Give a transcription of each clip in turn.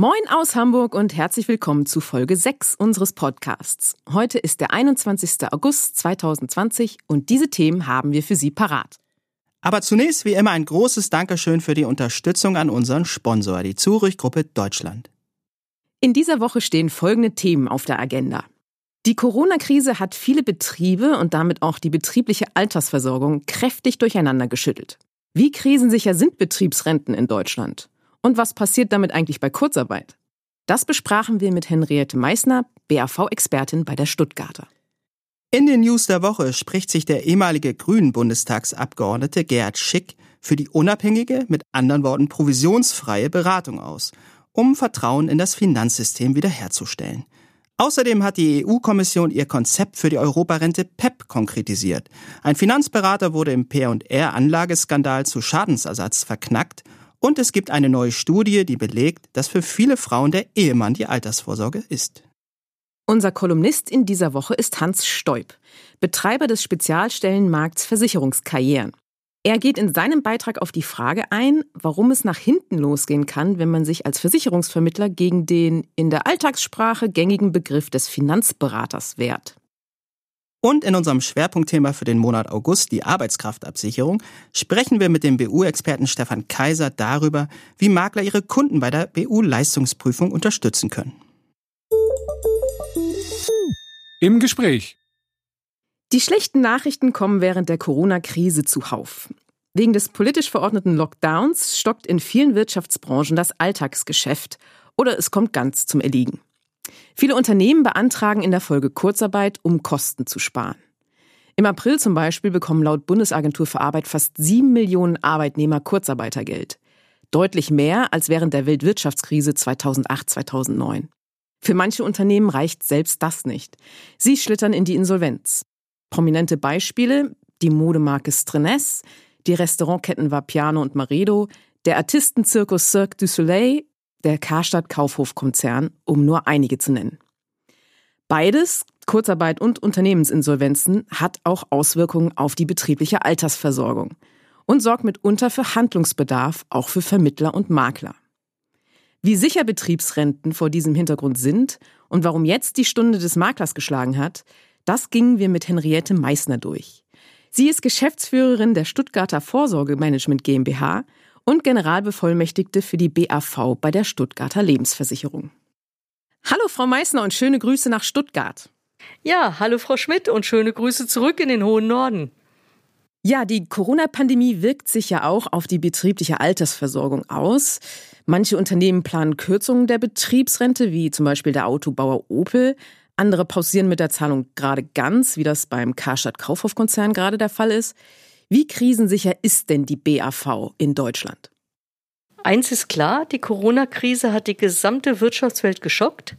Moin aus Hamburg und herzlich willkommen zu Folge 6 unseres Podcasts. Heute ist der 21. August 2020 und diese Themen haben wir für Sie parat. Aber zunächst wie immer ein großes Dankeschön für die Unterstützung an unseren Sponsor, die Zurich-Gruppe Deutschland. In dieser Woche stehen folgende Themen auf der Agenda. Die Corona-Krise hat viele Betriebe und damit auch die betriebliche Altersversorgung kräftig durcheinander geschüttelt. Wie krisensicher sind Betriebsrenten in Deutschland? Und was passiert damit eigentlich bei Kurzarbeit? Das besprachen wir mit Henriette Meissner, BAV-Expertin bei der Stuttgarter. In den News der Woche spricht sich der ehemalige Grünen-Bundestagsabgeordnete Gerhard Schick für die unabhängige, mit anderen Worten provisionsfreie Beratung aus, um Vertrauen in das Finanzsystem wiederherzustellen. Außerdem hat die EU-Kommission ihr Konzept für die Europarente PEP konkretisiert. Ein Finanzberater wurde im PR-Anlageskandal zu Schadensersatz verknackt und es gibt eine neue Studie, die belegt, dass für viele Frauen der Ehemann die Altersvorsorge ist. Unser Kolumnist in dieser Woche ist Hans Stoib, Betreiber des Spezialstellenmarkts Versicherungskarrieren. Er geht in seinem Beitrag auf die Frage ein, warum es nach hinten losgehen kann, wenn man sich als Versicherungsvermittler gegen den in der Alltagssprache gängigen Begriff des Finanzberaters wehrt. Und in unserem Schwerpunktthema für den Monat August, die Arbeitskraftabsicherung, sprechen wir mit dem BU-Experten Stefan Kaiser darüber, wie Makler ihre Kunden bei der BU-Leistungsprüfung unterstützen können. Im Gespräch. Die schlechten Nachrichten kommen während der Corona-Krise zuhauf. Wegen des politisch verordneten Lockdowns stockt in vielen Wirtschaftsbranchen das Alltagsgeschäft oder es kommt ganz zum Erliegen. Viele Unternehmen beantragen in der Folge Kurzarbeit, um Kosten zu sparen. Im April zum Beispiel bekommen laut Bundesagentur für Arbeit fast sieben Millionen Arbeitnehmer Kurzarbeitergeld. Deutlich mehr als während der Weltwirtschaftskrise 2008-2009. Für manche Unternehmen reicht selbst das nicht. Sie schlittern in die Insolvenz. Prominente Beispiele, die Modemarke Strenes, die Restaurantketten Vapiano und Maredo, der Artistenzirkus Cirque du Soleil der Karstadt Kaufhofkonzern, um nur einige zu nennen. Beides, Kurzarbeit und Unternehmensinsolvenzen, hat auch Auswirkungen auf die betriebliche Altersversorgung und sorgt mitunter für Handlungsbedarf auch für Vermittler und Makler. Wie sicher Betriebsrenten vor diesem Hintergrund sind und warum jetzt die Stunde des Maklers geschlagen hat, das gingen wir mit Henriette Meissner durch. Sie ist Geschäftsführerin der Stuttgarter Vorsorgemanagement GmbH und Generalbevollmächtigte für die BAV bei der Stuttgarter Lebensversicherung. Hallo Frau Meissner und schöne Grüße nach Stuttgart. Ja, hallo Frau Schmidt und schöne Grüße zurück in den hohen Norden. Ja, die Corona-Pandemie wirkt sich ja auch auf die betriebliche Altersversorgung aus. Manche Unternehmen planen Kürzungen der Betriebsrente, wie zum Beispiel der Autobauer Opel. Andere pausieren mit der Zahlung gerade ganz, wie das beim Karstadt Kaufhof-Konzern gerade der Fall ist. Wie krisensicher ist denn die BAV in Deutschland? Eins ist klar, die Corona-Krise hat die gesamte Wirtschaftswelt geschockt.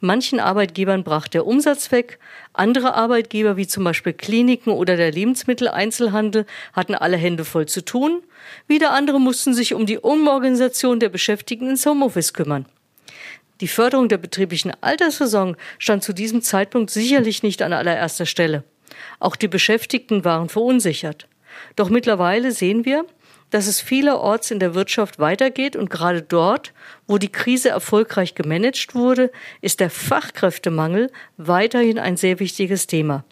Manchen Arbeitgebern brach der Umsatz weg, andere Arbeitgeber wie zum Beispiel Kliniken oder der Lebensmitteleinzelhandel hatten alle Hände voll zu tun, wieder andere mussten sich um die Umorganisation der Beschäftigten ins Homeoffice kümmern. Die Förderung der betrieblichen Altersversorgung stand zu diesem Zeitpunkt sicherlich nicht an allererster Stelle. Auch die Beschäftigten waren verunsichert. Doch mittlerweile sehen wir, dass es vielerorts in der Wirtschaft weitergeht und gerade dort, wo die Krise erfolgreich gemanagt wurde, ist der Fachkräftemangel weiterhin ein sehr wichtiges Thema.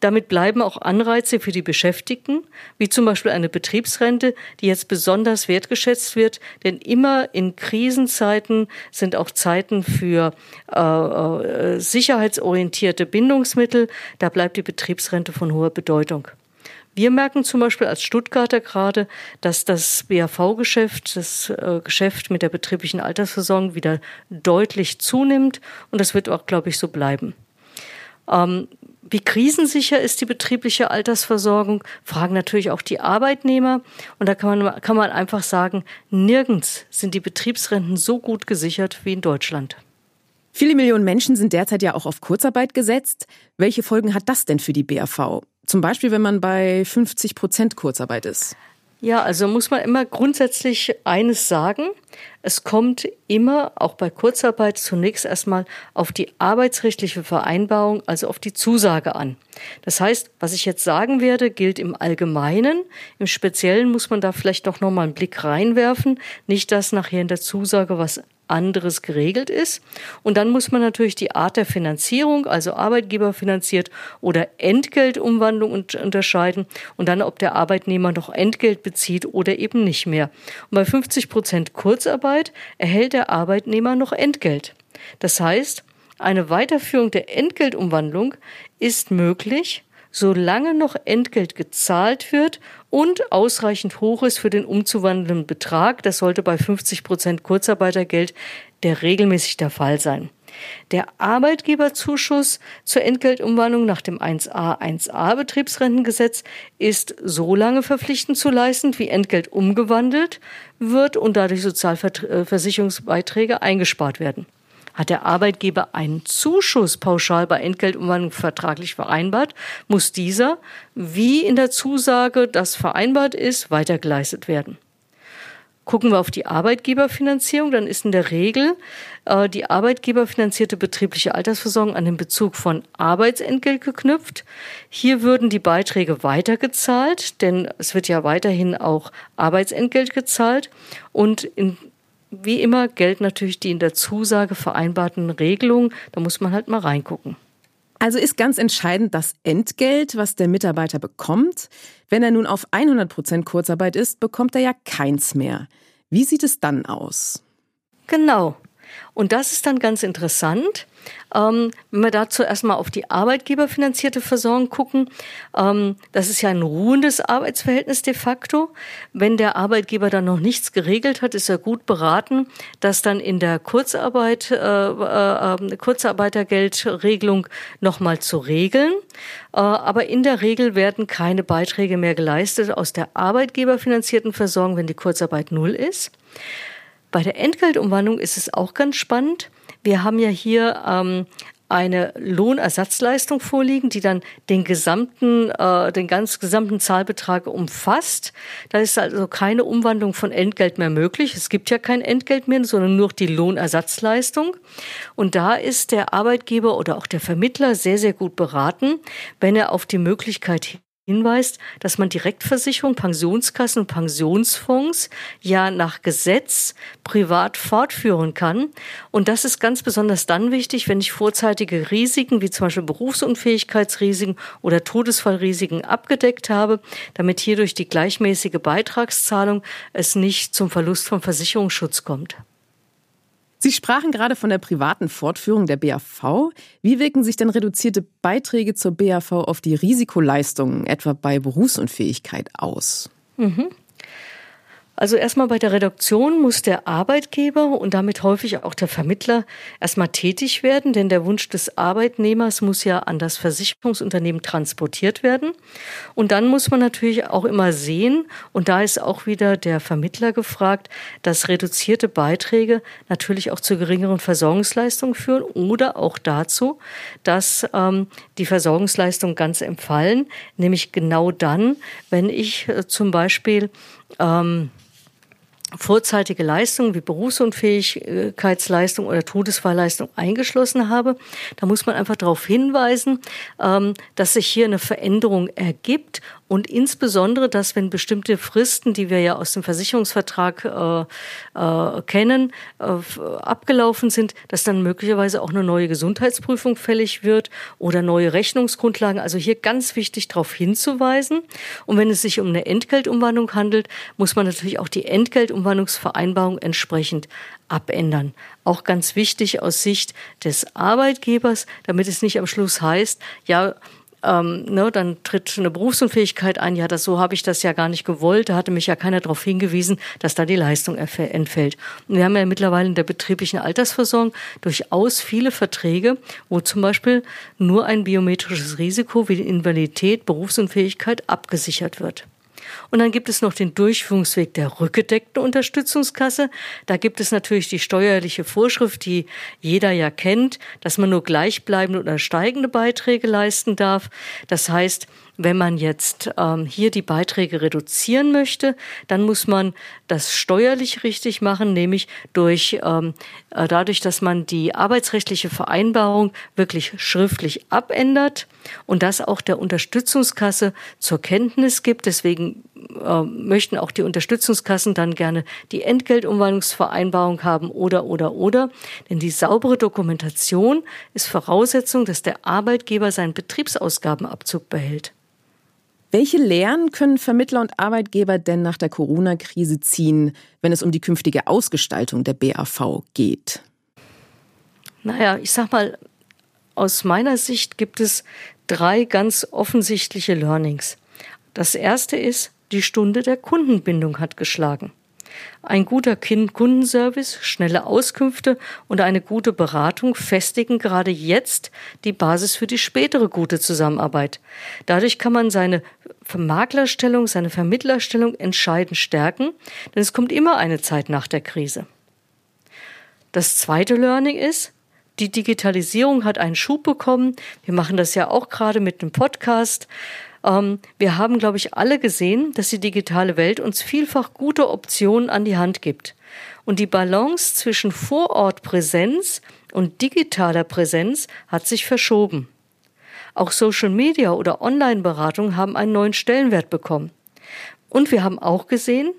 Damit bleiben auch Anreize für die Beschäftigten, wie zum Beispiel eine Betriebsrente, die jetzt besonders wertgeschätzt wird, denn immer in Krisenzeiten sind auch Zeiten für äh, äh, sicherheitsorientierte Bindungsmittel. Da bleibt die Betriebsrente von hoher Bedeutung. Wir merken zum Beispiel als Stuttgarter gerade, dass das BAV-Geschäft, das äh, Geschäft mit der betrieblichen Altersversorgung wieder deutlich zunimmt und das wird auch, glaube ich, so bleiben. Ähm, wie krisensicher ist die betriebliche Altersversorgung? Fragen natürlich auch die Arbeitnehmer. Und da kann man, kann man einfach sagen, nirgends sind die Betriebsrenten so gut gesichert wie in Deutschland. Viele Millionen Menschen sind derzeit ja auch auf Kurzarbeit gesetzt. Welche Folgen hat das denn für die BAV? Zum Beispiel, wenn man bei 50 Prozent Kurzarbeit ist. Ja, also muss man immer grundsätzlich eines sagen. Es kommt immer, auch bei Kurzarbeit, zunächst erstmal auf die arbeitsrechtliche Vereinbarung, also auf die Zusage an. Das heißt, was ich jetzt sagen werde, gilt im Allgemeinen. Im Speziellen muss man da vielleicht doch noch mal einen Blick reinwerfen. Nicht, dass nachher in der Zusage was anderes geregelt ist. Und dann muss man natürlich die Art der Finanzierung, also Arbeitgeber finanziert oder Entgeltumwandlung unterscheiden und dann, ob der Arbeitnehmer noch Entgelt bezieht oder eben nicht mehr. Und bei 50 Prozent Kurzarbeit erhält der Arbeitnehmer noch Entgelt. Das heißt, eine Weiterführung der Entgeltumwandlung ist möglich, solange noch Entgelt gezahlt wird und ausreichend hoch ist für den umzuwandelnden Betrag. Das sollte bei 50 Prozent Kurzarbeitergeld der regelmäßig der Fall sein. Der Arbeitgeberzuschuss zur Entgeltumwandlung nach dem 1a 1a Betriebsrentengesetz ist so lange verpflichtend zu leisten, wie Entgelt umgewandelt wird und dadurch Sozialversicherungsbeiträge eingespart werden. Hat der Arbeitgeber einen Zuschuss pauschal bei Entgeltumwandlung vertraglich vereinbart, muss dieser, wie in der Zusage das vereinbart ist, weitergeleistet werden. Gucken wir auf die Arbeitgeberfinanzierung, dann ist in der Regel äh, die arbeitgeberfinanzierte betriebliche Altersversorgung an den Bezug von Arbeitsentgelt geknüpft. Hier würden die Beiträge weitergezahlt, denn es wird ja weiterhin auch Arbeitsentgelt gezahlt. Und in wie immer gelten natürlich die in der Zusage vereinbarten Regelungen. Da muss man halt mal reingucken. Also ist ganz entscheidend das Entgelt, was der Mitarbeiter bekommt. Wenn er nun auf 100 Prozent Kurzarbeit ist, bekommt er ja keins mehr. Wie sieht es dann aus? Genau. Und das ist dann ganz interessant. Ähm, wenn wir dazu erstmal auf die arbeitgeberfinanzierte Versorgung gucken, ähm, das ist ja ein ruhendes Arbeitsverhältnis de facto. Wenn der Arbeitgeber dann noch nichts geregelt hat, ist er gut beraten, das dann in der Kurzarbeit, äh, äh, Kurzarbeitergeldregelung nochmal zu regeln. Äh, aber in der Regel werden keine Beiträge mehr geleistet aus der arbeitgeberfinanzierten Versorgung, wenn die Kurzarbeit null ist. Bei der Entgeltumwandlung ist es auch ganz spannend. Wir haben ja hier ähm, eine Lohnersatzleistung vorliegen, die dann den gesamten, äh, den ganz gesamten Zahlbetrag umfasst. Da ist also keine Umwandlung von Entgelt mehr möglich. Es gibt ja kein Entgelt mehr, sondern nur die Lohnersatzleistung. Und da ist der Arbeitgeber oder auch der Vermittler sehr, sehr gut beraten, wenn er auf die Möglichkeit hinweist, dass man Direktversicherung, Pensionskassen und Pensionsfonds ja nach Gesetz privat fortführen kann. Und das ist ganz besonders dann wichtig, wenn ich vorzeitige Risiken wie zum Beispiel Berufsunfähigkeitsrisiken oder Todesfallrisiken abgedeckt habe, damit hier durch die gleichmäßige Beitragszahlung es nicht zum Verlust von Versicherungsschutz kommt. Sie sprachen gerade von der privaten Fortführung der BAV. Wie wirken sich denn reduzierte Beiträge zur BAV auf die Risikoleistungen, etwa bei Berufsunfähigkeit, aus? Mhm. Also erstmal bei der Reduktion muss der Arbeitgeber und damit häufig auch der Vermittler erstmal tätig werden, denn der Wunsch des Arbeitnehmers muss ja an das Versicherungsunternehmen transportiert werden. Und dann muss man natürlich auch immer sehen, und da ist auch wieder der Vermittler gefragt, dass reduzierte Beiträge natürlich auch zu geringeren Versorgungsleistungen führen oder auch dazu, dass ähm, die Versorgungsleistungen ganz empfallen, nämlich genau dann, wenn ich äh, zum Beispiel ähm, vorzeitige Leistungen wie Berufsunfähigkeitsleistung oder Todesfallleistung eingeschlossen habe. Da muss man einfach darauf hinweisen, ähm, dass sich hier eine Veränderung ergibt und insbesondere, dass wenn bestimmte Fristen, die wir ja aus dem Versicherungsvertrag äh, äh, kennen, äh, abgelaufen sind, dass dann möglicherweise auch eine neue Gesundheitsprüfung fällig wird oder neue Rechnungsgrundlagen. Also hier ganz wichtig darauf hinzuweisen. Und wenn es sich um eine Entgeltumwandlung handelt, muss man natürlich auch die Entgeltumwandlungsvereinbarung entsprechend abändern. Auch ganz wichtig aus Sicht des Arbeitgebers, damit es nicht am Schluss heißt, ja, ähm, ne, dann tritt eine Berufsunfähigkeit ein. Ja, das so habe ich das ja gar nicht gewollt. Da hatte mich ja keiner darauf hingewiesen, dass da die Leistung entfällt. Und wir haben ja mittlerweile in der betrieblichen Altersversorgung durchaus viele Verträge, wo zum Beispiel nur ein biometrisches Risiko wie die Invalidität, Berufsunfähigkeit abgesichert wird. Und dann gibt es noch den Durchführungsweg der rückgedeckten Unterstützungskasse. Da gibt es natürlich die steuerliche Vorschrift, die jeder ja kennt, dass man nur gleichbleibende oder steigende Beiträge leisten darf. Das heißt, wenn man jetzt ähm, hier die Beiträge reduzieren möchte, dann muss man das steuerlich richtig machen, nämlich durch ähm, äh, dadurch, dass man die arbeitsrechtliche Vereinbarung wirklich schriftlich abändert und das auch der Unterstützungskasse zur Kenntnis gibt. Deswegen äh, möchten auch die Unterstützungskassen dann gerne die Entgeltumwandlungsvereinbarung haben oder oder oder. Denn die saubere Dokumentation ist Voraussetzung, dass der Arbeitgeber seinen Betriebsausgabenabzug behält. Welche Lehren können Vermittler und Arbeitgeber denn nach der Corona-Krise ziehen, wenn es um die künftige Ausgestaltung der BAV geht? Naja, ich sag mal, aus meiner Sicht gibt es drei ganz offensichtliche Learnings. Das erste ist, die Stunde der Kundenbindung hat geschlagen. Ein guter Kundenservice, schnelle Auskünfte und eine gute Beratung festigen gerade jetzt die Basis für die spätere gute Zusammenarbeit. Dadurch kann man seine Maklerstellung, seine Vermittlerstellung entscheidend stärken, denn es kommt immer eine Zeit nach der Krise. Das zweite Learning ist, die Digitalisierung hat einen Schub bekommen. Wir machen das ja auch gerade mit dem Podcast. Ähm, wir haben, glaube ich, alle gesehen, dass die digitale Welt uns vielfach gute Optionen an die Hand gibt. Und die Balance zwischen Vorortpräsenz und digitaler Präsenz hat sich verschoben. Auch Social Media oder Online-Beratung haben einen neuen Stellenwert bekommen. Und wir haben auch gesehen,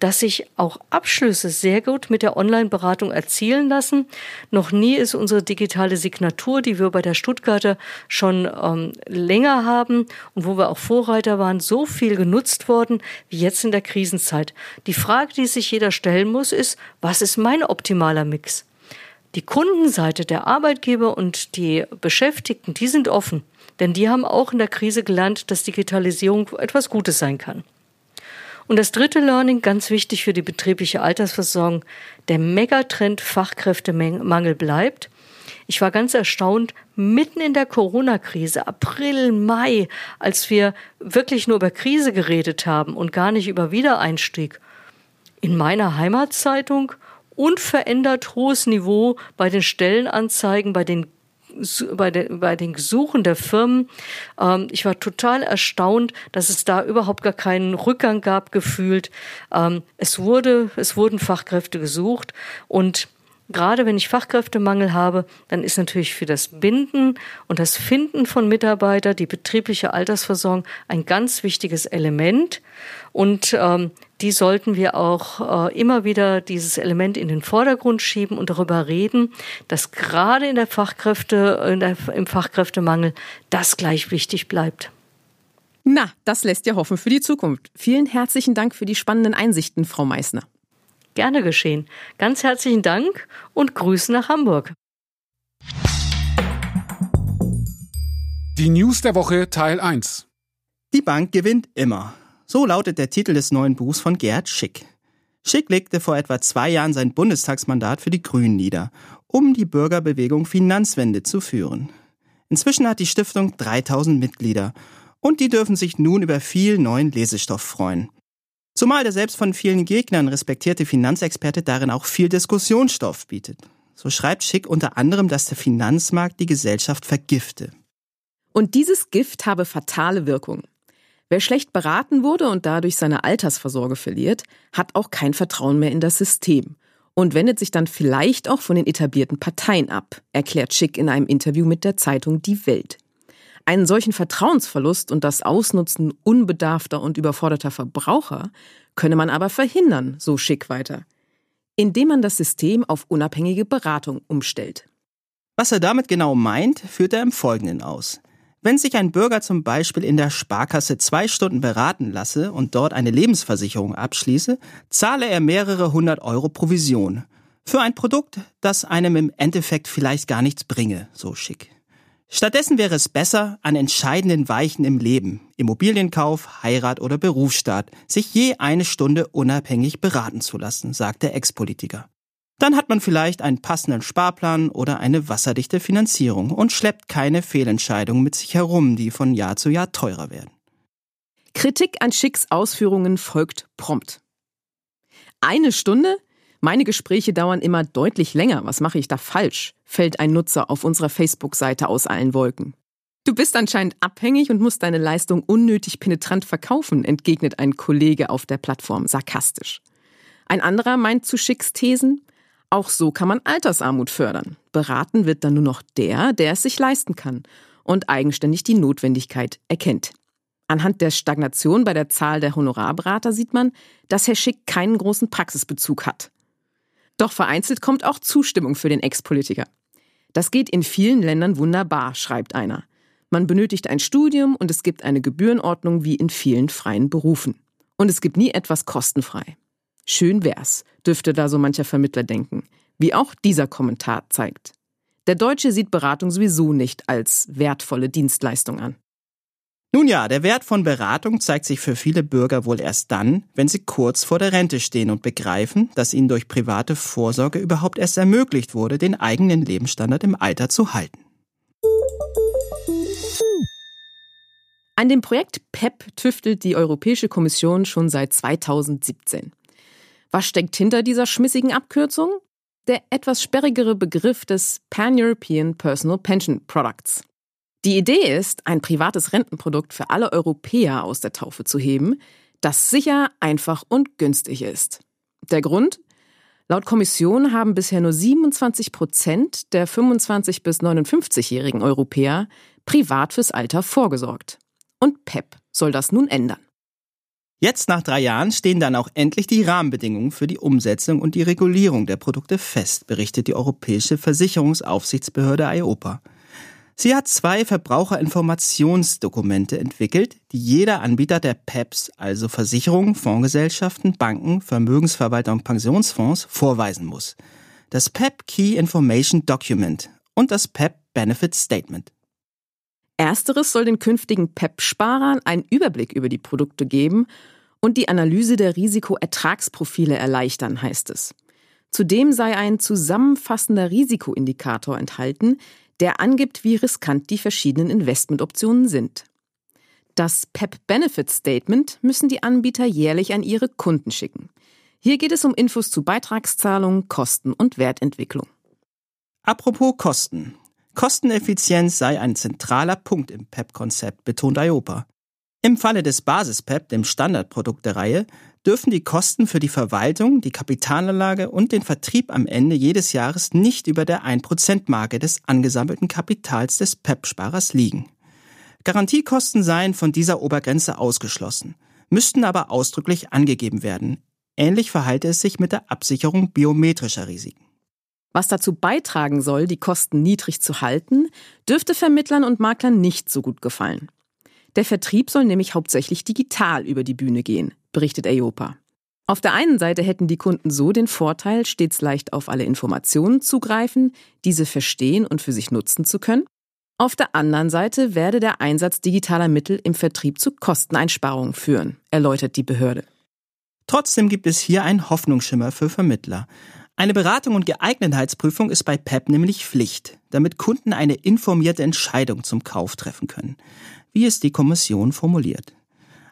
dass sich auch Abschlüsse sehr gut mit der Online-Beratung erzielen lassen. Noch nie ist unsere digitale Signatur, die wir bei der Stuttgarter schon ähm, länger haben und wo wir auch Vorreiter waren, so viel genutzt worden wie jetzt in der Krisenzeit. Die Frage, die sich jeder stellen muss, ist, was ist mein optimaler Mix? Die Kundenseite der Arbeitgeber und die Beschäftigten, die sind offen. Denn die haben auch in der Krise gelernt, dass Digitalisierung etwas Gutes sein kann. Und das dritte Learning, ganz wichtig für die betriebliche Altersversorgung, der Megatrend Fachkräftemangel bleibt. Ich war ganz erstaunt, mitten in der Corona-Krise, April, Mai, als wir wirklich nur über Krise geredet haben und gar nicht über Wiedereinstieg. In meiner Heimatzeitung unverändert hohes Niveau bei den Stellenanzeigen, bei den bei, den, bei den Gesuchen der Firmen. Ähm, ich war total erstaunt, dass es da überhaupt gar keinen Rückgang gab, gefühlt. Ähm, es wurde, es wurden Fachkräfte gesucht und Gerade wenn ich Fachkräftemangel habe, dann ist natürlich für das Binden und das Finden von Mitarbeitern die betriebliche Altersversorgung ein ganz wichtiges Element. Und ähm, die sollten wir auch äh, immer wieder dieses Element in den Vordergrund schieben und darüber reden, dass gerade in der Fachkräfte, in der, im Fachkräftemangel das gleich wichtig bleibt. Na, das lässt ja hoffen für die Zukunft. Vielen herzlichen Dank für die spannenden Einsichten, Frau Meissner. Gerne geschehen. Ganz herzlichen Dank und Grüße nach Hamburg. Die News der Woche Teil 1. Die Bank gewinnt immer. So lautet der Titel des neuen Buchs von Gerd Schick. Schick legte vor etwa zwei Jahren sein Bundestagsmandat für die Grünen nieder, um die Bürgerbewegung Finanzwende zu führen. Inzwischen hat die Stiftung 3000 Mitglieder und die dürfen sich nun über viel neuen Lesestoff freuen. Zumal der selbst von vielen Gegnern respektierte Finanzexperte darin auch viel Diskussionsstoff bietet. So schreibt Schick unter anderem, dass der Finanzmarkt die Gesellschaft vergifte. Und dieses Gift habe fatale Wirkung. Wer schlecht beraten wurde und dadurch seine Altersvorsorge verliert, hat auch kein Vertrauen mehr in das System und wendet sich dann vielleicht auch von den etablierten Parteien ab, erklärt Schick in einem Interview mit der Zeitung Die Welt. Einen solchen Vertrauensverlust und das Ausnutzen unbedarfter und überforderter Verbraucher könne man aber verhindern, so Schick weiter, indem man das System auf unabhängige Beratung umstellt. Was er damit genau meint, führt er im Folgenden aus. Wenn sich ein Bürger zum Beispiel in der Sparkasse zwei Stunden beraten lasse und dort eine Lebensversicherung abschließe, zahle er mehrere hundert Euro Provision. Für ein Produkt, das einem im Endeffekt vielleicht gar nichts bringe, so schick. Stattdessen wäre es besser, an entscheidenden Weichen im Leben, Immobilienkauf, Heirat oder Berufsstaat, sich je eine Stunde unabhängig beraten zu lassen, sagt der Ex-Politiker. Dann hat man vielleicht einen passenden Sparplan oder eine wasserdichte Finanzierung und schleppt keine Fehlentscheidungen mit sich herum, die von Jahr zu Jahr teurer werden. Kritik an Schicks Ausführungen folgt prompt. Eine Stunde? Meine Gespräche dauern immer deutlich länger. Was mache ich da falsch? fällt ein Nutzer auf unserer Facebook-Seite aus allen Wolken. Du bist anscheinend abhängig und musst deine Leistung unnötig penetrant verkaufen, entgegnet ein Kollege auf der Plattform sarkastisch. Ein anderer meint zu Schicks Thesen, auch so kann man Altersarmut fördern. Beraten wird dann nur noch der, der es sich leisten kann und eigenständig die Notwendigkeit erkennt. Anhand der Stagnation bei der Zahl der Honorarberater sieht man, dass Herr Schick keinen großen Praxisbezug hat. Doch vereinzelt kommt auch Zustimmung für den Ex-Politiker. Das geht in vielen Ländern wunderbar, schreibt einer. Man benötigt ein Studium und es gibt eine Gebührenordnung wie in vielen freien Berufen. Und es gibt nie etwas kostenfrei. Schön wär's, dürfte da so mancher Vermittler denken, wie auch dieser Kommentar zeigt. Der Deutsche sieht Beratung sowieso nicht als wertvolle Dienstleistung an. Nun ja, der Wert von Beratung zeigt sich für viele Bürger wohl erst dann, wenn sie kurz vor der Rente stehen und begreifen, dass ihnen durch private Vorsorge überhaupt erst ermöglicht wurde, den eigenen Lebensstandard im Alter zu halten. An dem Projekt PEP tüftelt die Europäische Kommission schon seit 2017. Was steckt hinter dieser schmissigen Abkürzung? Der etwas sperrigere Begriff des Pan-European Personal Pension Products. Die Idee ist, ein privates Rentenprodukt für alle Europäer aus der Taufe zu heben, das sicher, einfach und günstig ist. Der Grund? Laut Kommission haben bisher nur 27 Prozent der 25 bis 59-jährigen Europäer privat fürs Alter vorgesorgt. Und PEP soll das nun ändern. Jetzt nach drei Jahren stehen dann auch endlich die Rahmenbedingungen für die Umsetzung und die Regulierung der Produkte fest, berichtet die Europäische Versicherungsaufsichtsbehörde EIOPA. Sie hat zwei Verbraucherinformationsdokumente entwickelt, die jeder Anbieter der PEPs, also Versicherungen, Fondsgesellschaften, Banken, Vermögensverwalter und Pensionsfonds, vorweisen muss. Das PEP Key Information Document und das PEP Benefit Statement. Ersteres soll den künftigen PEP-Sparern einen Überblick über die Produkte geben und die Analyse der Risikoertragsprofile erleichtern, heißt es. Zudem sei ein zusammenfassender Risikoindikator enthalten, der angibt, wie riskant die verschiedenen Investmentoptionen sind. Das PEP Benefit Statement müssen die Anbieter jährlich an ihre Kunden schicken. Hier geht es um Infos zu Beitragszahlungen, Kosten und Wertentwicklung. Apropos Kosten. Kosteneffizienz sei ein zentraler Punkt im PEP-Konzept, betont IOPA. Im Falle des Basis-PEP, dem Standardprodukt der Reihe, dürfen die Kosten für die Verwaltung, die Kapitalanlage und den Vertrieb am Ende jedes Jahres nicht über der 1%-Marke des angesammelten Kapitals des PEP-Sparers liegen. Garantiekosten seien von dieser Obergrenze ausgeschlossen, müssten aber ausdrücklich angegeben werden. Ähnlich verhalte es sich mit der Absicherung biometrischer Risiken. Was dazu beitragen soll, die Kosten niedrig zu halten, dürfte Vermittlern und Maklern nicht so gut gefallen. Der Vertrieb soll nämlich hauptsächlich digital über die Bühne gehen, berichtet EIOPA. Auf der einen Seite hätten die Kunden so den Vorteil, stets leicht auf alle Informationen zugreifen, diese verstehen und für sich nutzen zu können. Auf der anderen Seite werde der Einsatz digitaler Mittel im Vertrieb zu Kosteneinsparungen führen, erläutert die Behörde. Trotzdem gibt es hier einen Hoffnungsschimmer für Vermittler. Eine Beratung und Geeignetheitsprüfung ist bei PEP nämlich Pflicht, damit Kunden eine informierte Entscheidung zum Kauf treffen können, wie es die Kommission formuliert.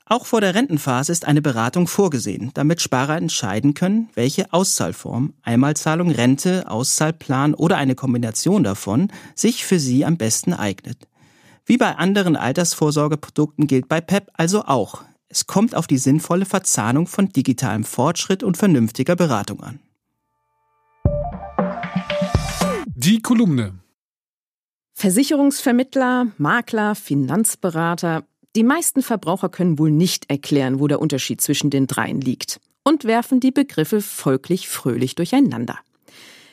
Auch vor der Rentenphase ist eine Beratung vorgesehen, damit Sparer entscheiden können, welche Auszahlform, Einmalzahlung, Rente, Auszahlplan oder eine Kombination davon sich für sie am besten eignet. Wie bei anderen Altersvorsorgeprodukten gilt bei PEP also auch, es kommt auf die sinnvolle Verzahnung von digitalem Fortschritt und vernünftiger Beratung an. Die Kolumne. Versicherungsvermittler, Makler, Finanzberater, die meisten Verbraucher können wohl nicht erklären, wo der Unterschied zwischen den dreien liegt und werfen die Begriffe folglich fröhlich durcheinander.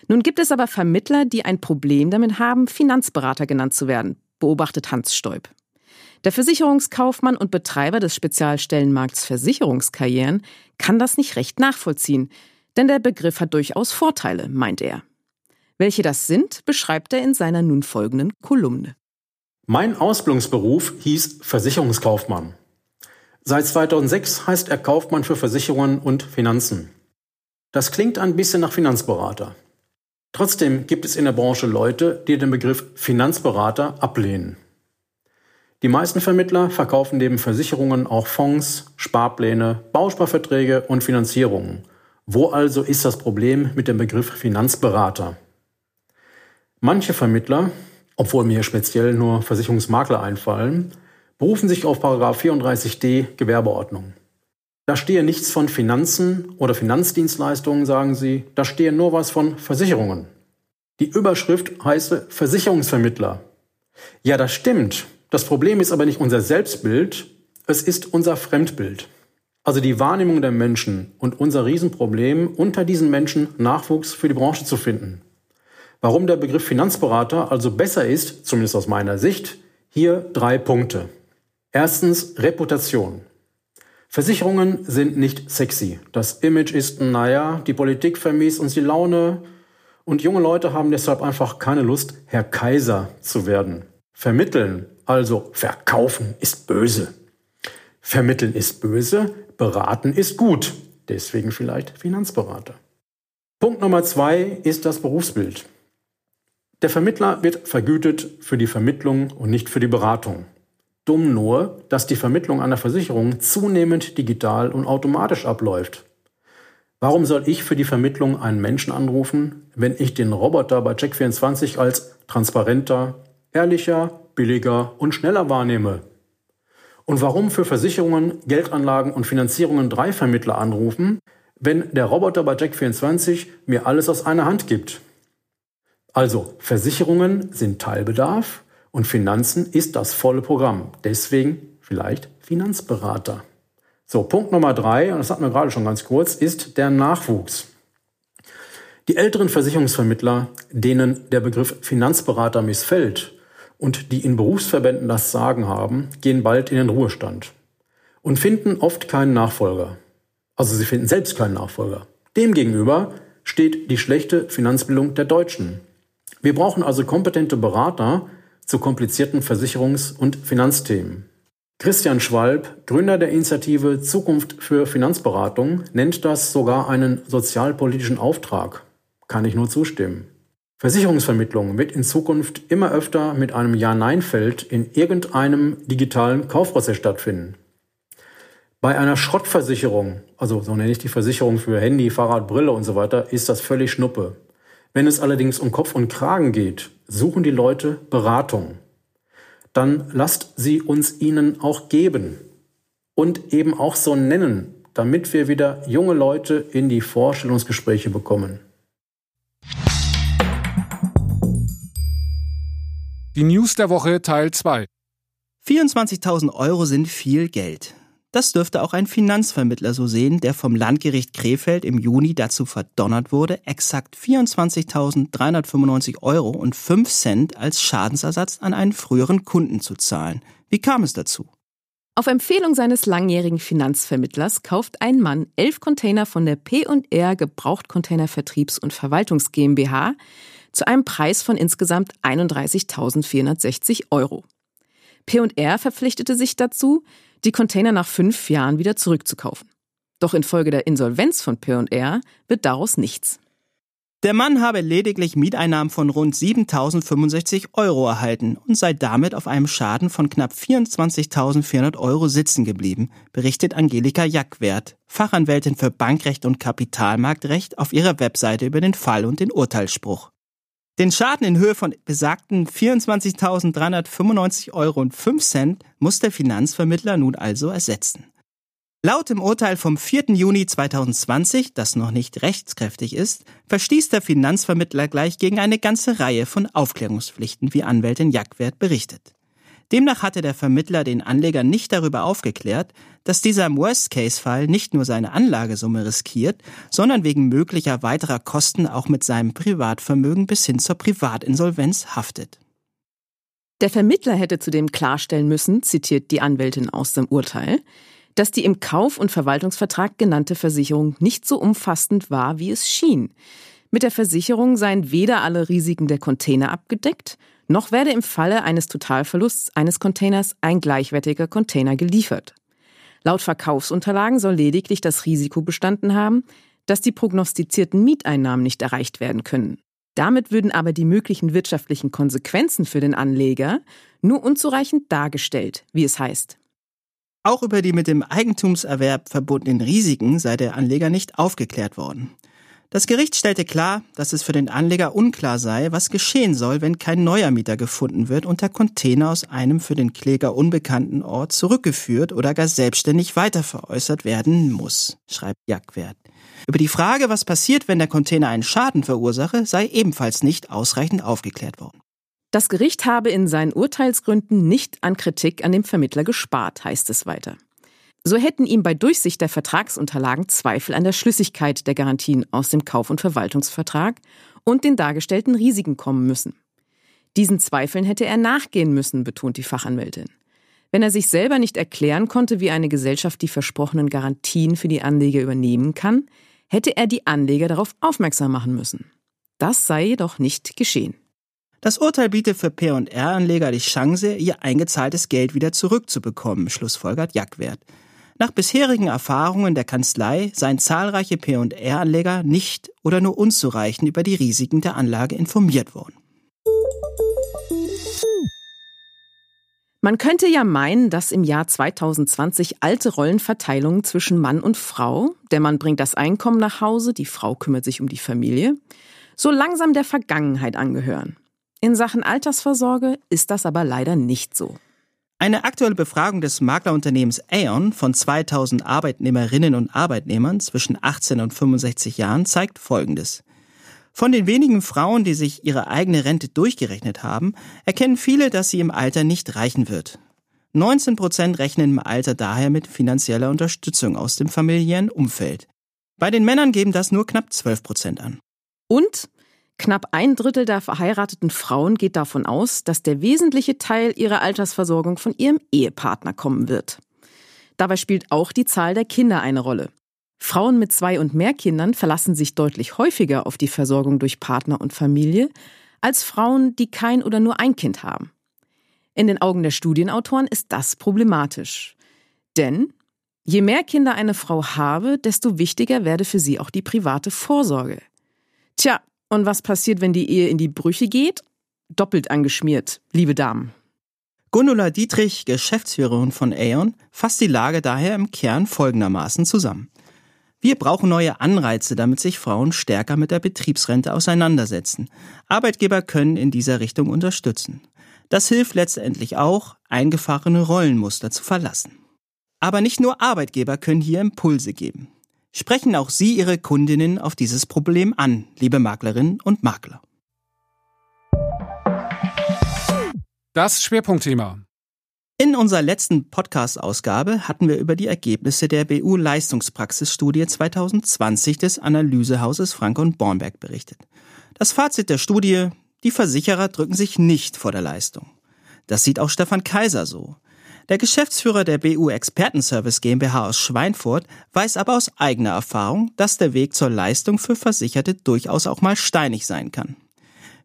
Nun gibt es aber Vermittler, die ein Problem damit haben, Finanzberater genannt zu werden, beobachtet Hans Stoib. Der Versicherungskaufmann und Betreiber des Spezialstellenmarkts Versicherungskarrieren kann das nicht recht nachvollziehen, denn der Begriff hat durchaus Vorteile, meint er. Welche das sind, beschreibt er in seiner nun folgenden Kolumne. Mein Ausbildungsberuf hieß Versicherungskaufmann. Seit 2006 heißt er Kaufmann für Versicherungen und Finanzen. Das klingt ein bisschen nach Finanzberater. Trotzdem gibt es in der Branche Leute, die den Begriff Finanzberater ablehnen. Die meisten Vermittler verkaufen neben Versicherungen auch Fonds, Sparpläne, Bausparverträge und Finanzierungen. Wo also ist das Problem mit dem Begriff Finanzberater? Manche Vermittler, obwohl mir speziell nur Versicherungsmakler einfallen, berufen sich auf 34d Gewerbeordnung. Da stehe nichts von Finanzen oder Finanzdienstleistungen, sagen sie, da stehe nur was von Versicherungen. Die Überschrift heiße Versicherungsvermittler. Ja, das stimmt. Das Problem ist aber nicht unser Selbstbild, es ist unser Fremdbild. Also die Wahrnehmung der Menschen und unser Riesenproblem, unter diesen Menschen Nachwuchs für die Branche zu finden. Warum der Begriff Finanzberater also besser ist, zumindest aus meiner Sicht, hier drei Punkte. Erstens Reputation. Versicherungen sind nicht sexy. Das Image ist, naja, die Politik vermies uns die Laune und junge Leute haben deshalb einfach keine Lust, Herr Kaiser zu werden. Vermitteln, also verkaufen, ist böse. Vermitteln ist böse, beraten ist gut. Deswegen vielleicht Finanzberater. Punkt Nummer zwei ist das Berufsbild. Der Vermittler wird vergütet für die Vermittlung und nicht für die Beratung. Dumm nur, dass die Vermittlung einer Versicherung zunehmend digital und automatisch abläuft. Warum soll ich für die Vermittlung einen Menschen anrufen, wenn ich den Roboter bei Check24 als transparenter, ehrlicher, billiger und schneller wahrnehme? Und warum für Versicherungen, Geldanlagen und Finanzierungen drei Vermittler anrufen, wenn der Roboter bei Check24 mir alles aus einer Hand gibt? Also, Versicherungen sind Teilbedarf und Finanzen ist das volle Programm. Deswegen vielleicht Finanzberater. So, Punkt Nummer drei, und das hatten wir gerade schon ganz kurz, ist der Nachwuchs. Die älteren Versicherungsvermittler, denen der Begriff Finanzberater missfällt und die in Berufsverbänden das Sagen haben, gehen bald in den Ruhestand und finden oft keinen Nachfolger. Also sie finden selbst keinen Nachfolger. Demgegenüber steht die schlechte Finanzbildung der Deutschen. Wir brauchen also kompetente Berater, zu komplizierten Versicherungs- und Finanzthemen. Christian Schwalb, Gründer der Initiative Zukunft für Finanzberatung, nennt das sogar einen sozialpolitischen Auftrag. Kann ich nur zustimmen. Versicherungsvermittlung wird in Zukunft immer öfter mit einem Ja-Nein-Feld in irgendeinem digitalen Kaufprozess stattfinden. Bei einer Schrottversicherung, also so nenne ich die Versicherung für Handy, Fahrrad, Brille und so weiter, ist das völlig Schnuppe. Wenn es allerdings um Kopf und Kragen geht, suchen die Leute Beratung. Dann lasst sie uns ihnen auch geben und eben auch so nennen, damit wir wieder junge Leute in die Vorstellungsgespräche bekommen. Die News der Woche Teil 2. 24.000 Euro sind viel Geld. Das dürfte auch ein Finanzvermittler so sehen, der vom Landgericht Krefeld im Juni dazu verdonnert wurde, exakt 24.395 Euro und 5 Cent als Schadensersatz an einen früheren Kunden zu zahlen. Wie kam es dazu? Auf Empfehlung seines langjährigen Finanzvermittlers kauft ein Mann elf Container von der P&R Gebrauchtcontainer Vertriebs- und Verwaltungs GmbH zu einem Preis von insgesamt 31.460 Euro. P&R verpflichtete sich dazu, die Container nach fünf Jahren wieder zurückzukaufen. Doch infolge der Insolvenz von P&R wird daraus nichts. Der Mann habe lediglich Mieteinnahmen von rund 7.065 Euro erhalten und sei damit auf einem Schaden von knapp 24.400 Euro sitzen geblieben, berichtet Angelika Jackwert, Fachanwältin für Bankrecht und Kapitalmarktrecht auf ihrer Webseite über den Fall und den Urteilsspruch. Den Schaden in Höhe von besagten 24.395 Euro und 5 Cent muss der Finanzvermittler nun also ersetzen. Laut dem Urteil vom 4. Juni 2020, das noch nicht rechtskräftig ist, verstieß der Finanzvermittler gleich gegen eine ganze Reihe von Aufklärungspflichten, wie Anwältin Jackwert berichtet. Demnach hatte der Vermittler den Anleger nicht darüber aufgeklärt, dass dieser im Worst-Case-Fall nicht nur seine Anlagesumme riskiert, sondern wegen möglicher weiterer Kosten auch mit seinem Privatvermögen bis hin zur Privatinsolvenz haftet. Der Vermittler hätte zudem klarstellen müssen, zitiert die Anwältin aus dem Urteil, dass die im Kauf- und Verwaltungsvertrag genannte Versicherung nicht so umfassend war, wie es schien. Mit der Versicherung seien weder alle Risiken der Container abgedeckt, noch werde im Falle eines Totalverlusts eines Containers ein gleichwertiger Container geliefert. Laut Verkaufsunterlagen soll lediglich das Risiko bestanden haben, dass die prognostizierten Mieteinnahmen nicht erreicht werden können. Damit würden aber die möglichen wirtschaftlichen Konsequenzen für den Anleger nur unzureichend dargestellt, wie es heißt. Auch über die mit dem Eigentumserwerb verbundenen Risiken sei der Anleger nicht aufgeklärt worden. Das Gericht stellte klar, dass es für den Anleger unklar sei, was geschehen soll, wenn kein neuer Mieter gefunden wird und der Container aus einem für den Kläger unbekannten Ort zurückgeführt oder gar selbstständig weiterveräußert werden muss, schreibt Jagdwert. Über die Frage, was passiert, wenn der Container einen Schaden verursache, sei ebenfalls nicht ausreichend aufgeklärt worden. Das Gericht habe in seinen Urteilsgründen nicht an Kritik an dem Vermittler gespart, heißt es weiter. So hätten ihm bei Durchsicht der Vertragsunterlagen Zweifel an der Schlüssigkeit der Garantien aus dem Kauf- und Verwaltungsvertrag und den dargestellten Risiken kommen müssen. Diesen Zweifeln hätte er nachgehen müssen, betont die Fachanwältin. Wenn er sich selber nicht erklären konnte, wie eine Gesellschaft die versprochenen Garantien für die Anleger übernehmen kann, hätte er die Anleger darauf aufmerksam machen müssen. Das sei jedoch nicht geschehen. Das Urteil bietet für P&R-Anleger die Chance, ihr eingezahltes Geld wieder zurückzubekommen, schlussfolgert Jackwert. Nach bisherigen Erfahrungen der Kanzlei seien zahlreiche P&R-Anleger nicht oder nur unzureichend über die Risiken der Anlage informiert worden. Man könnte ja meinen, dass im Jahr 2020 alte Rollenverteilungen zwischen Mann und Frau, der Mann bringt das Einkommen nach Hause, die Frau kümmert sich um die Familie, so langsam der Vergangenheit angehören. In Sachen Altersvorsorge ist das aber leider nicht so. Eine aktuelle Befragung des Maklerunternehmens Aon von 2000 Arbeitnehmerinnen und Arbeitnehmern zwischen 18 und 65 Jahren zeigt Folgendes. Von den wenigen Frauen, die sich ihre eigene Rente durchgerechnet haben, erkennen viele, dass sie im Alter nicht reichen wird. 19 Prozent rechnen im Alter daher mit finanzieller Unterstützung aus dem familiären Umfeld. Bei den Männern geben das nur knapp 12 Prozent an. Und Knapp ein Drittel der verheirateten Frauen geht davon aus, dass der wesentliche Teil ihrer Altersversorgung von ihrem Ehepartner kommen wird. Dabei spielt auch die Zahl der Kinder eine Rolle. Frauen mit zwei und mehr Kindern verlassen sich deutlich häufiger auf die Versorgung durch Partner und Familie als Frauen, die kein oder nur ein Kind haben. In den Augen der Studienautoren ist das problematisch. Denn je mehr Kinder eine Frau habe, desto wichtiger werde für sie auch die private Vorsorge. Tja, und was passiert, wenn die Ehe in die Brüche geht? Doppelt angeschmiert, liebe Damen. Gundula Dietrich, Geschäftsführerin von Aeon, fasst die Lage daher im Kern folgendermaßen zusammen. Wir brauchen neue Anreize, damit sich Frauen stärker mit der Betriebsrente auseinandersetzen. Arbeitgeber können in dieser Richtung unterstützen. Das hilft letztendlich auch, eingefahrene Rollenmuster zu verlassen. Aber nicht nur Arbeitgeber können hier Impulse geben. Sprechen auch Sie Ihre Kundinnen auf dieses Problem an, liebe Maklerinnen und Makler. Das Schwerpunktthema. In unserer letzten Podcast-Ausgabe hatten wir über die Ergebnisse der BU Leistungspraxisstudie 2020 des Analysehauses Frank und Bornberg berichtet. Das Fazit der Studie, die Versicherer drücken sich nicht vor der Leistung. Das sieht auch Stefan Kaiser so. Der Geschäftsführer der BU Expertenservice GmbH aus Schweinfurt weiß aber aus eigener Erfahrung, dass der Weg zur Leistung für Versicherte durchaus auch mal steinig sein kann.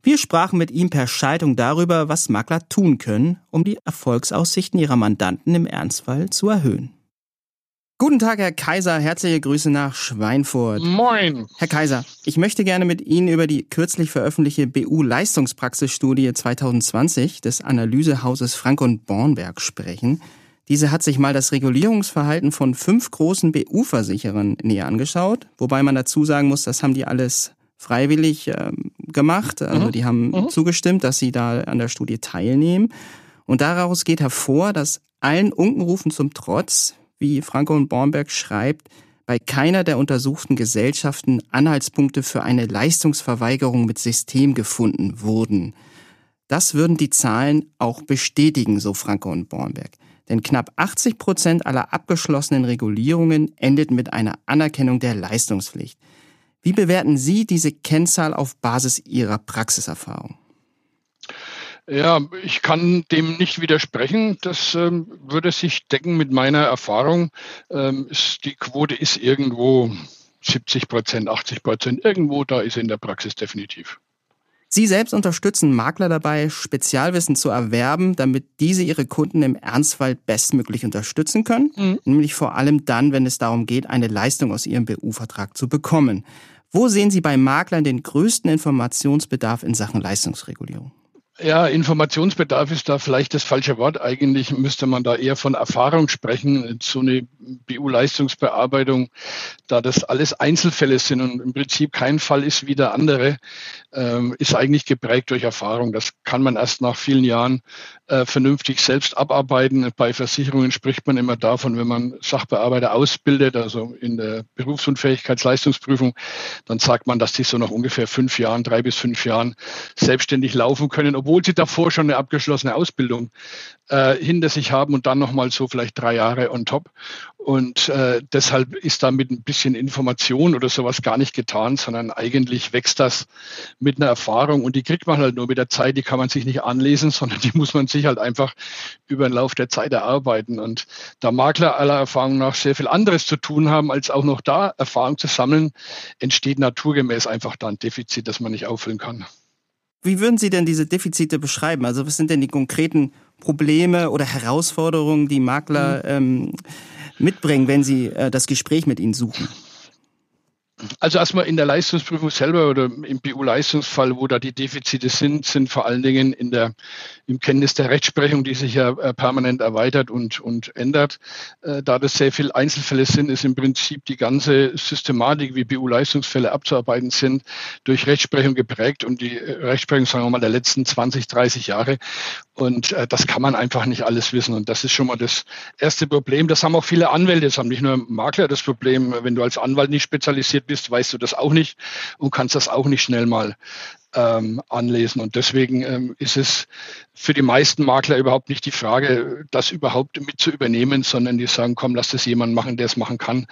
Wir sprachen mit ihm per Schaltung darüber, was Makler tun können, um die Erfolgsaussichten ihrer Mandanten im Ernstfall zu erhöhen. Guten Tag, Herr Kaiser. Herzliche Grüße nach Schweinfurt. Moin. Herr Kaiser, ich möchte gerne mit Ihnen über die kürzlich veröffentlichte BU-Leistungspraxisstudie 2020 des Analysehauses Frank und Bornberg sprechen. Diese hat sich mal das Regulierungsverhalten von fünf großen BU-Versicherern näher angeschaut, wobei man dazu sagen muss, das haben die alles freiwillig äh, gemacht. Also mhm. die haben mhm. zugestimmt, dass sie da an der Studie teilnehmen. Und daraus geht hervor, dass allen Unkenrufen zum Trotz wie Franco und Bornberg schreibt, bei keiner der untersuchten Gesellschaften Anhaltspunkte für eine Leistungsverweigerung mit System gefunden wurden. Das würden die Zahlen auch bestätigen, so Franco und Bornberg. Denn knapp 80 Prozent aller abgeschlossenen Regulierungen endeten mit einer Anerkennung der Leistungspflicht. Wie bewerten Sie diese Kennzahl auf Basis Ihrer Praxiserfahrung? Ja, ich kann dem nicht widersprechen. Das ähm, würde sich decken mit meiner Erfahrung. Ähm, ist, die Quote ist irgendwo 70 Prozent, 80 Prozent. Irgendwo da ist in der Praxis definitiv. Sie selbst unterstützen Makler dabei, Spezialwissen zu erwerben, damit diese ihre Kunden im Ernstfall bestmöglich unterstützen können, mhm. nämlich vor allem dann, wenn es darum geht, eine Leistung aus ihrem BU-Vertrag zu bekommen. Wo sehen Sie bei Maklern den größten Informationsbedarf in Sachen Leistungsregulierung? Ja, Informationsbedarf ist da vielleicht das falsche Wort. Eigentlich müsste man da eher von Erfahrung sprechen. So eine BU-Leistungsbearbeitung, da das alles Einzelfälle sind und im Prinzip kein Fall ist wie der andere, ähm, ist eigentlich geprägt durch Erfahrung. Das kann man erst nach vielen Jahren äh, vernünftig selbst abarbeiten. Bei Versicherungen spricht man immer davon, wenn man Sachbearbeiter ausbildet, also in der Berufsunfähigkeitsleistungsprüfung, dann sagt man, dass die so nach ungefähr fünf Jahren, drei bis fünf Jahren selbstständig laufen können, obwohl sie davor schon eine abgeschlossene Ausbildung äh, hinter sich haben und dann nochmal so vielleicht drei Jahre on top. Und äh, deshalb ist da mit ein bisschen Information oder sowas gar nicht getan, sondern eigentlich wächst das mit einer Erfahrung und die kriegt man halt nur mit der Zeit, die kann man sich nicht anlesen, sondern die muss man sich halt einfach über den Lauf der Zeit erarbeiten. Und da Makler aller Erfahrung nach sehr viel anderes zu tun haben, als auch noch da Erfahrung zu sammeln, entsteht naturgemäß einfach da ein Defizit, das man nicht auffüllen kann. Wie würden Sie denn diese Defizite beschreiben? Also was sind denn die konkreten Probleme oder Herausforderungen, die Makler mhm. ähm, mitbringen, wenn sie äh, das Gespräch mit ihnen suchen? Also erstmal in der Leistungsprüfung selber oder im BU-Leistungsfall, wo da die Defizite sind, sind vor allen Dingen in der, im Kenntnis der Rechtsprechung, die sich ja äh, permanent erweitert und, und ändert. Äh, da das sehr viele Einzelfälle sind, ist im Prinzip die ganze Systematik, wie BU-Leistungsfälle abzuarbeiten sind, durch Rechtsprechung geprägt und die äh, Rechtsprechung, sagen wir mal, der letzten 20, 30 Jahre. Und äh, das kann man einfach nicht alles wissen. Und das ist schon mal das erste Problem. Das haben auch viele Anwälte, das haben nicht nur Makler das Problem. Wenn du als Anwalt nicht spezialisiert bist, weißt du das auch nicht und kannst das auch nicht schnell mal ähm, anlesen. Und deswegen ähm, ist es für die meisten Makler überhaupt nicht die Frage, das überhaupt mit zu übernehmen, sondern die sagen, komm, lass das jemand machen, der es machen kann.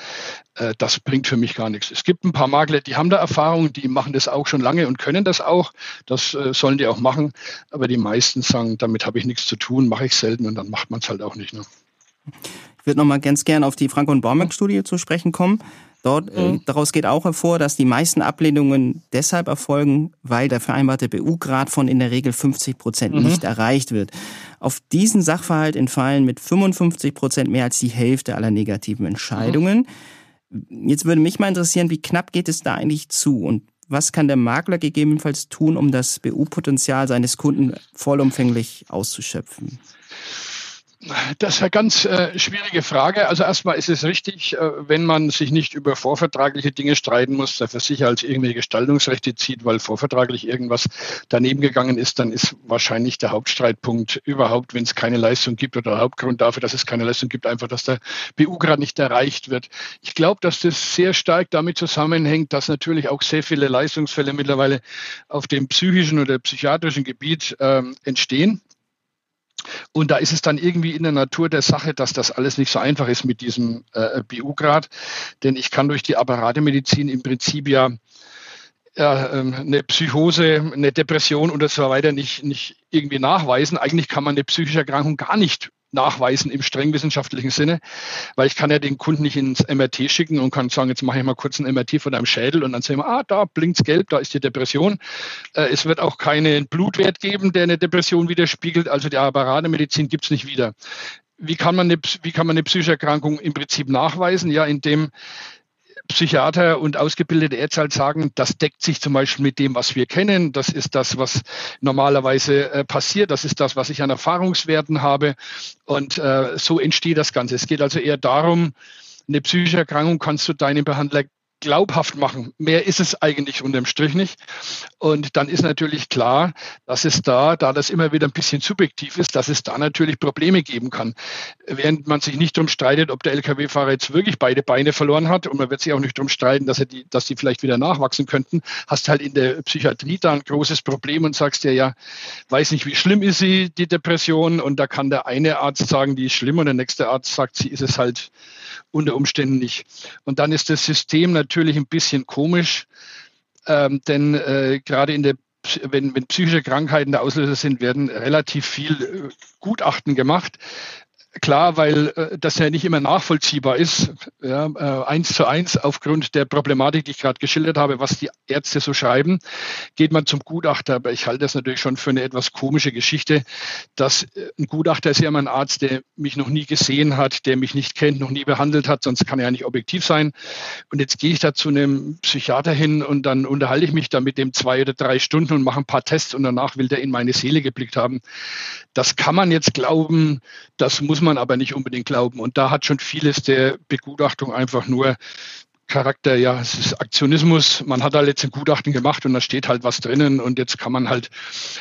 Äh, das bringt für mich gar nichts. Es gibt ein paar Makler, die haben da Erfahrung, die machen das auch schon lange und können das auch. Das äh, sollen die auch machen. Aber die meisten sagen, damit habe ich nichts zu tun, mache ich selten und dann macht man es halt auch nicht. Ne? Ich würde noch mal ganz gern auf die Frank- und Baumerk-Studie zu sprechen kommen. Dort, äh, mhm. daraus geht auch hervor, dass die meisten Ablehnungen deshalb erfolgen, weil der vereinbarte BU-Grad von in der Regel 50 Prozent mhm. nicht erreicht wird. Auf diesen Sachverhalt entfallen mit 55 Prozent mehr als die Hälfte aller negativen Entscheidungen. Mhm. Jetzt würde mich mal interessieren, wie knapp geht es da eigentlich zu und was kann der Makler gegebenenfalls tun, um das BU-Potenzial seines Kunden vollumfänglich auszuschöpfen? Das ist eine ganz äh, schwierige Frage. Also erstmal ist es richtig, äh, wenn man sich nicht über vorvertragliche Dinge streiten muss, der Versicherer als irgendwelche Gestaltungsrechte zieht, weil vorvertraglich irgendwas daneben gegangen ist, dann ist wahrscheinlich der Hauptstreitpunkt überhaupt, wenn es keine Leistung gibt oder der Hauptgrund dafür, dass es keine Leistung gibt, einfach, dass der BU grad nicht erreicht wird. Ich glaube, dass das sehr stark damit zusammenhängt, dass natürlich auch sehr viele Leistungsfälle mittlerweile auf dem psychischen oder psychiatrischen Gebiet ähm, entstehen und da ist es dann irgendwie in der Natur der Sache, dass das alles nicht so einfach ist mit diesem äh, BU-Grad. Denn ich kann durch die Apparatemedizin im Prinzip ja ja, ähm, eine Psychose, eine Depression und so weiter nicht, nicht irgendwie nachweisen. Eigentlich kann man eine psychische Erkrankung gar nicht nachweisen im streng wissenschaftlichen Sinne, weil ich kann ja den Kunden nicht ins MRT schicken und kann sagen, jetzt mache ich mal kurz ein MRT von deinem Schädel und dann sehen wir, ah, da blinkt's gelb, da ist die Depression. Äh, es wird auch keinen Blutwert geben, der eine Depression widerspiegelt, also die Apparatemedizin gibt's nicht wieder. Wie kann, man eine, wie kann man eine psychische Erkrankung im Prinzip nachweisen? Ja, indem Psychiater und ausgebildete Ärzte halt sagen, das deckt sich zum Beispiel mit dem, was wir kennen. Das ist das, was normalerweise äh, passiert. Das ist das, was ich an Erfahrungswerten habe. Und äh, so entsteht das Ganze. Es geht also eher darum, eine psychische Erkrankung kannst du deinem Behandler glaubhaft machen. Mehr ist es eigentlich unterm Strich nicht. Und dann ist natürlich klar, dass es da, da das immer wieder ein bisschen subjektiv ist, dass es da natürlich Probleme geben kann. Während man sich nicht darum streitet, ob der Lkw-Fahrer jetzt wirklich beide Beine verloren hat und man wird sich auch nicht darum streiten, dass, er die, dass die vielleicht wieder nachwachsen könnten, hast halt in der Psychiatrie da ein großes Problem und sagst dir ja, weiß nicht, wie schlimm ist sie, die Depression und da kann der eine Arzt sagen, die ist schlimm und der nächste Arzt sagt, sie ist es halt unter Umständen nicht. Und dann ist das System natürlich ein bisschen komisch, ähm, denn äh, gerade in der wenn, wenn psychische Krankheiten der Auslöser sind, werden relativ viel äh, Gutachten gemacht. Klar, weil äh, das ja nicht immer nachvollziehbar ist, ja, äh, eins zu eins aufgrund der Problematik, die ich gerade geschildert habe, was die Ärzte so schreiben, geht man zum Gutachter. Aber ich halte das natürlich schon für eine etwas komische Geschichte, dass äh, ein Gutachter ist ja immer ein Arzt, der mich noch nie gesehen hat, der mich nicht kennt, noch nie behandelt hat, sonst kann er ja nicht objektiv sein. Und jetzt gehe ich da zu einem Psychiater hin und dann unterhalte ich mich da mit dem zwei oder drei Stunden und mache ein paar Tests und danach will der in meine Seele geblickt haben. Das kann man jetzt glauben, das muss man aber nicht unbedingt glauben. Und da hat schon vieles der Begutachtung einfach nur Charakter, ja, es ist Aktionismus. Man hat da jetzt ein Gutachten gemacht und da steht halt was drinnen und jetzt kann man halt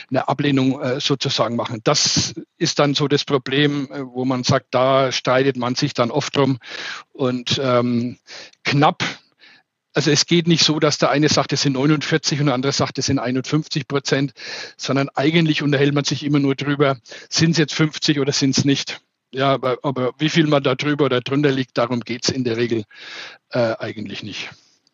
eine Ablehnung äh, sozusagen machen. Das ist dann so das Problem, äh, wo man sagt, da streitet man sich dann oft drum und ähm, knapp also es geht nicht so, dass der eine sagt, es sind 49 und der andere sagt, es sind 51 Prozent, sondern eigentlich unterhält man sich immer nur drüber, sind es jetzt 50 oder sind es nicht. Ja, aber, aber, wie viel man da drüber oder drunter liegt, darum geht es in der Regel äh, eigentlich nicht.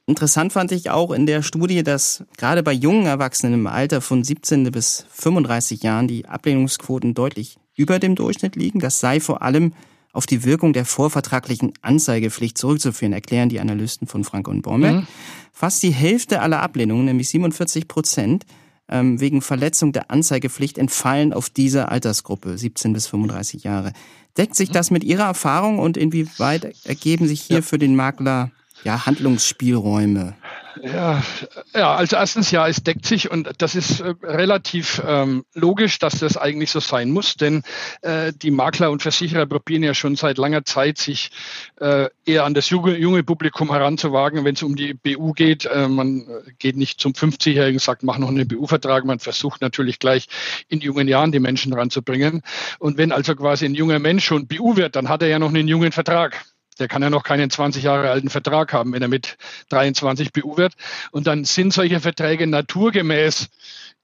Interessant fand ich auch in der Studie, dass gerade bei jungen Erwachsenen im Alter von 17 bis 35 Jahren die Ablehnungsquoten deutlich über dem Durchschnitt liegen. Das sei vor allem auf die Wirkung der vorvertraglichen Anzeigepflicht zurückzuführen, erklären die Analysten von Frank und Bormerk. Mhm. Fast die Hälfte aller Ablehnungen, nämlich 47 Prozent, ähm, wegen Verletzung der Anzeigepflicht entfallen auf diese Altersgruppe, 17 bis 35 Jahre. Deckt sich das mit Ihrer Erfahrung und inwieweit ergeben sich hier ja. für den Makler ja, Handlungsspielräume? Ja, ja, also erstens ja, es deckt sich und das ist äh, relativ ähm, logisch, dass das eigentlich so sein muss, denn äh, die Makler und Versicherer probieren ja schon seit langer Zeit, sich äh, eher an das junge, junge Publikum heranzuwagen, wenn es um die BU geht. Äh, man geht nicht zum 50-Jährigen, sagt, mach noch einen BU-Vertrag. Man versucht natürlich gleich in jungen Jahren die Menschen ranzubringen. Und wenn also quasi ein junger Mensch schon BU wird, dann hat er ja noch einen jungen Vertrag. Der kann ja noch keinen 20 Jahre alten Vertrag haben, wenn er mit 23 BU wird. Und dann sind solche Verträge naturgemäß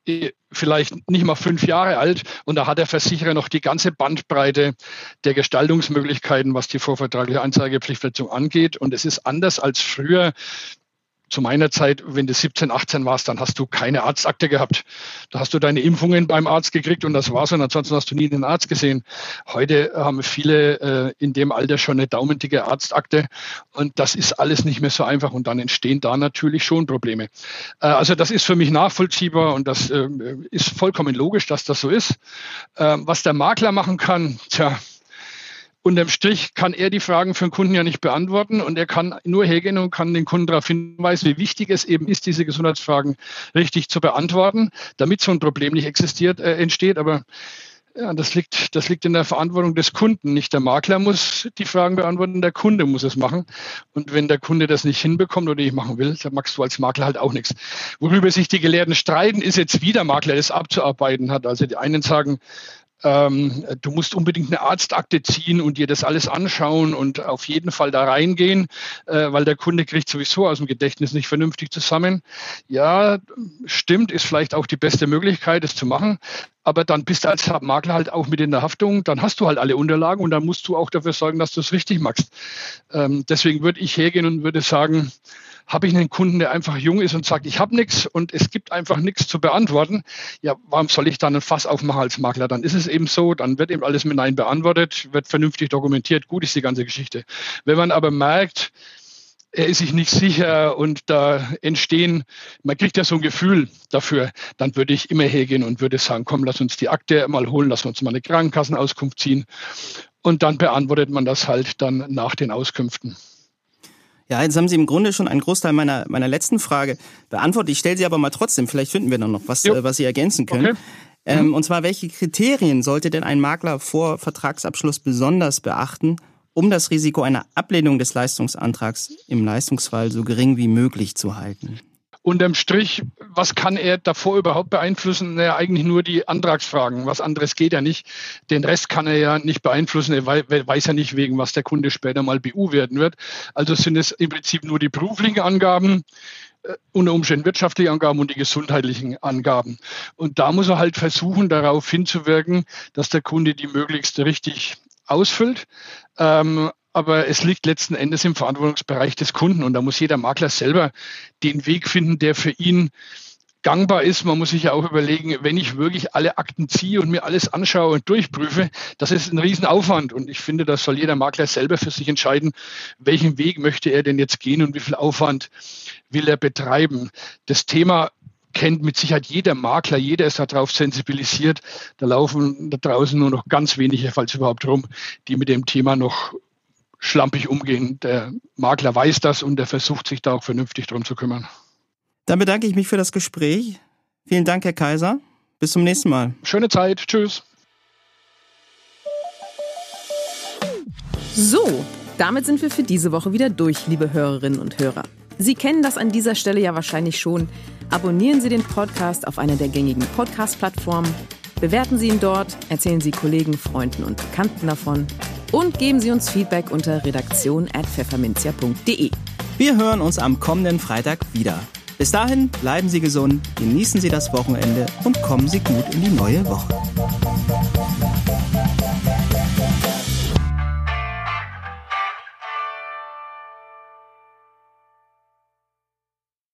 äh, vielleicht nicht mal fünf Jahre alt und da hat der Versicherer noch die ganze Bandbreite der Gestaltungsmöglichkeiten, was die vorvertragliche Anzeigepflichtverletzung angeht. Und es ist anders als früher zu meiner Zeit, wenn du 17, 18 warst, dann hast du keine Arztakte gehabt. Da hast du deine Impfungen beim Arzt gekriegt und das war's. Und ansonsten hast du nie einen Arzt gesehen. Heute haben viele äh, in dem Alter schon eine daumendicke Arztakte und das ist alles nicht mehr so einfach und dann entstehen da natürlich schon Probleme. Äh, also das ist für mich nachvollziehbar und das äh, ist vollkommen logisch, dass das so ist. Äh, was der Makler machen kann, tja, unterm Strich kann er die Fragen für den Kunden ja nicht beantworten und er kann nur hergehen und kann den Kunden darauf hinweisen, wie wichtig es eben ist, diese Gesundheitsfragen richtig zu beantworten, damit so ein Problem nicht existiert, äh, entsteht. Aber ja, das liegt, das liegt in der Verantwortung des Kunden. Nicht der Makler muss die Fragen beantworten, der Kunde muss es machen. Und wenn der Kunde das nicht hinbekommt oder nicht machen will, dann magst du als Makler halt auch nichts. Worüber sich die Gelehrten streiten, ist jetzt, wie der Makler das abzuarbeiten hat. Also die einen sagen, ähm, du musst unbedingt eine Arztakte ziehen und dir das alles anschauen und auf jeden Fall da reingehen, äh, weil der Kunde kriegt sowieso aus dem Gedächtnis nicht vernünftig zusammen. Ja, stimmt, ist vielleicht auch die beste Möglichkeit, es zu machen. Aber dann bist du als Makler halt auch mit in der Haftung, dann hast du halt alle Unterlagen und dann musst du auch dafür sorgen, dass du es richtig machst. Ähm, deswegen würde ich hergehen und würde sagen, habe ich einen Kunden, der einfach jung ist und sagt, ich habe nichts und es gibt einfach nichts zu beantworten, ja, warum soll ich dann ein Fass aufmachen als Makler? Dann ist es eben so, dann wird eben alles mit Nein beantwortet, wird vernünftig dokumentiert, gut ist die ganze Geschichte. Wenn man aber merkt, er ist sich nicht sicher und da entstehen, man kriegt ja so ein Gefühl dafür, dann würde ich immer hergehen und würde sagen, komm, lass uns die Akte mal holen, lass uns mal eine Krankenkassenauskunft ziehen und dann beantwortet man das halt dann nach den Auskünften. Ja, jetzt haben Sie im Grunde schon einen Großteil meiner, meiner letzten Frage beantwortet. Ich stelle sie aber mal trotzdem. Vielleicht finden wir dann noch was. Äh, was Sie ergänzen können. Okay. Ähm, mhm. Und zwar, welche Kriterien sollte denn ein Makler vor Vertragsabschluss besonders beachten, um das Risiko einer Ablehnung des Leistungsantrags im Leistungsfall so gering wie möglich zu halten? Unterm Strich, was kann er davor überhaupt beeinflussen? Naja, eigentlich nur die Antragsfragen. Was anderes geht ja nicht. Den Rest kann er ja nicht beeinflussen. Er weiß ja nicht, wegen was der Kunde später mal BU werden wird. Also sind es im Prinzip nur die beruflichen Angaben, äh, unter Umständen wirtschaftliche Angaben und die gesundheitlichen Angaben. Und da muss er halt versuchen, darauf hinzuwirken, dass der Kunde die möglichst richtig ausfüllt. Ähm, aber es liegt letzten Endes im Verantwortungsbereich des Kunden und da muss jeder Makler selber den Weg finden, der für ihn gangbar ist. Man muss sich ja auch überlegen, wenn ich wirklich alle Akten ziehe und mir alles anschaue und durchprüfe, das ist ein Riesenaufwand. Und ich finde, das soll jeder Makler selber für sich entscheiden, welchen Weg möchte er denn jetzt gehen und wie viel Aufwand will er betreiben. Das Thema kennt mit Sicherheit jeder Makler, jeder ist darauf sensibilisiert. Da laufen da draußen nur noch ganz wenige, falls überhaupt rum, die mit dem Thema noch schlampig umgehen. Der Makler weiß das und er versucht sich da auch vernünftig drum zu kümmern. Dann bedanke ich mich für das Gespräch. Vielen Dank, Herr Kaiser. Bis zum nächsten Mal. Schöne Zeit. Tschüss. So, damit sind wir für diese Woche wieder durch, liebe Hörerinnen und Hörer. Sie kennen das an dieser Stelle ja wahrscheinlich schon. Abonnieren Sie den Podcast auf einer der gängigen Podcast-Plattformen, bewerten Sie ihn dort, erzählen Sie Kollegen, Freunden und Bekannten davon und geben Sie uns Feedback unter redaktion.pfefferminzia.de. Wir hören uns am kommenden Freitag wieder. Bis dahin bleiben Sie gesund, genießen Sie das Wochenende und kommen Sie gut in die neue Woche.